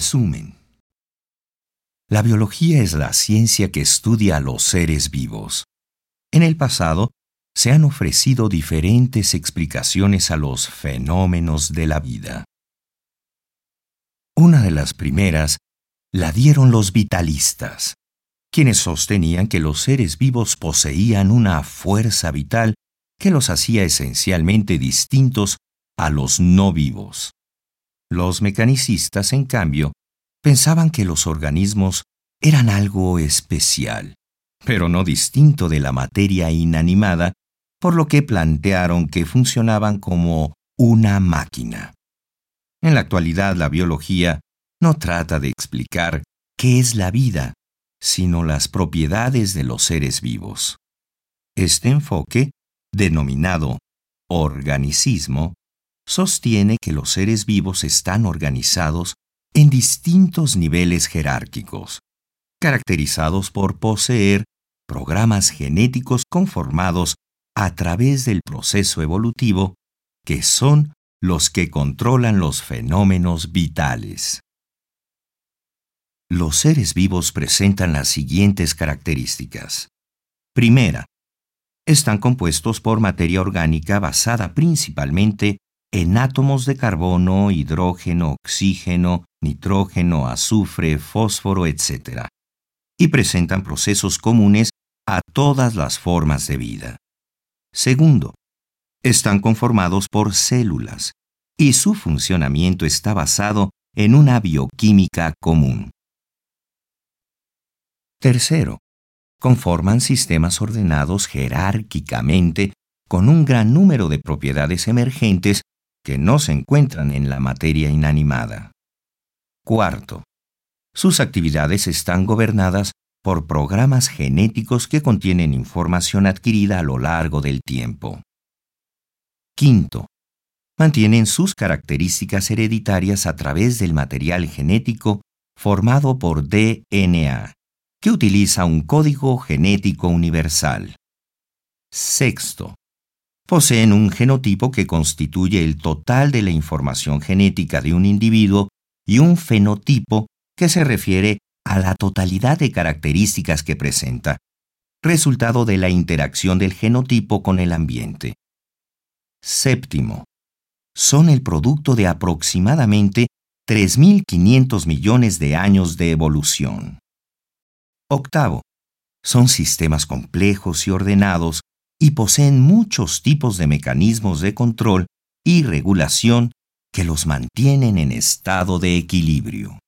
Resumen. La biología es la ciencia que estudia a los seres vivos. En el pasado, se han ofrecido diferentes explicaciones a los fenómenos de la vida. Una de las primeras la dieron los vitalistas, quienes sostenían que los seres vivos poseían una fuerza vital que los hacía esencialmente distintos a los no vivos. Los mecanicistas, en cambio, pensaban que los organismos eran algo especial, pero no distinto de la materia inanimada, por lo que plantearon que funcionaban como una máquina. En la actualidad la biología no trata de explicar qué es la vida, sino las propiedades de los seres vivos. Este enfoque, denominado organicismo, sostiene que los seres vivos están organizados en distintos niveles jerárquicos, caracterizados por poseer programas genéticos conformados a través del proceso evolutivo, que son los que controlan los fenómenos vitales. Los seres vivos presentan las siguientes características. Primera, están compuestos por materia orgánica basada principalmente en átomos de carbono, hidrógeno, oxígeno, nitrógeno, azufre, fósforo, etc. Y presentan procesos comunes a todas las formas de vida. Segundo, están conformados por células y su funcionamiento está basado en una bioquímica común. Tercero, conforman sistemas ordenados jerárquicamente con un gran número de propiedades emergentes que no se encuentran en la materia inanimada. Cuarto, sus actividades están gobernadas por programas genéticos que contienen información adquirida a lo largo del tiempo. Quinto, mantienen sus características hereditarias a través del material genético formado por DNA, que utiliza un código genético universal. Sexto, poseen un genotipo que constituye el total de la información genética de un individuo y un fenotipo que se refiere a la totalidad de características que presenta, resultado de la interacción del genotipo con el ambiente. Séptimo, son el producto de aproximadamente 3.500 millones de años de evolución. Octavo, son sistemas complejos y ordenados y poseen muchos tipos de mecanismos de control y regulación que los mantienen en estado de equilibrio.